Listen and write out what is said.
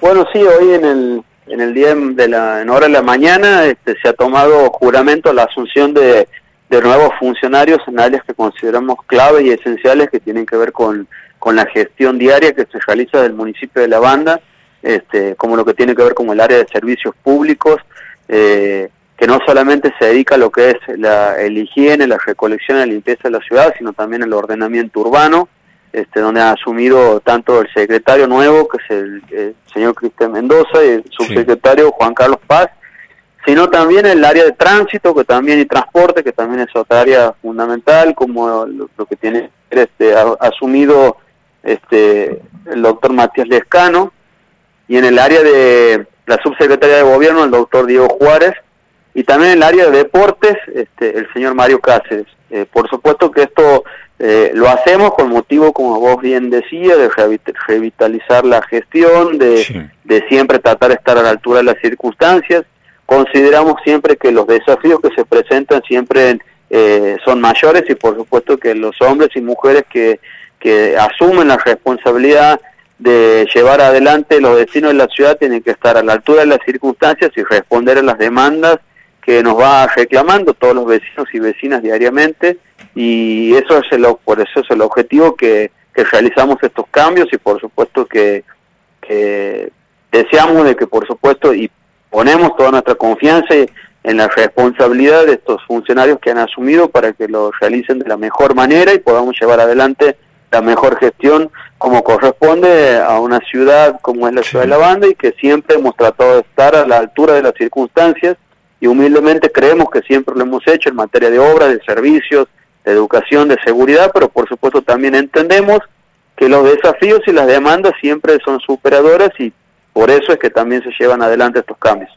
Bueno, sí, hoy en el, en el día de la, en hora de la mañana este, se ha tomado juramento la asunción de, de nuevos funcionarios en áreas que consideramos clave y esenciales que tienen que ver con, con la gestión diaria que se realiza del municipio de La Banda, este, como lo que tiene que ver con el área de servicios públicos, eh, que no solamente se dedica a lo que es la el higiene, la recolección y la limpieza de la ciudad, sino también el ordenamiento urbano, este, donde ha asumido tanto el secretario nuevo, que es el, señor Cristian Mendoza, y el subsecretario Juan Carlos Paz, sino también el área de tránsito, que también y transporte, que también es otra área fundamental, como lo, que tiene este, asumido este, el doctor Matías Lescano, y en el área de la subsecretaria de gobierno, el doctor Diego Juárez, y también en el área de deportes, este, el señor Mario Cáceres. Eh, por supuesto que esto eh, lo hacemos con motivo, como vos bien decías, de revitalizar la gestión, de, de siempre tratar de estar a la altura de las circunstancias. Consideramos siempre que los desafíos que se presentan siempre eh, son mayores y por supuesto que los hombres y mujeres que, que asumen la responsabilidad de llevar adelante los destinos de la ciudad tienen que estar a la altura de las circunstancias y responder a las demandas que nos va reclamando todos los vecinos y vecinas diariamente y eso es el, por eso es el objetivo que, que realizamos estos cambios y por supuesto que, que deseamos de que por supuesto y ponemos toda nuestra confianza en la responsabilidad de estos funcionarios que han asumido para que lo realicen de la mejor manera y podamos llevar adelante la mejor gestión como corresponde a una ciudad como es la ciudad de La Banda y que siempre hemos tratado de estar a la altura de las circunstancias y humildemente creemos que siempre lo hemos hecho en materia de obras, de servicios, de educación, de seguridad, pero por supuesto también entendemos que los desafíos y las demandas siempre son superadoras y por eso es que también se llevan adelante estos cambios.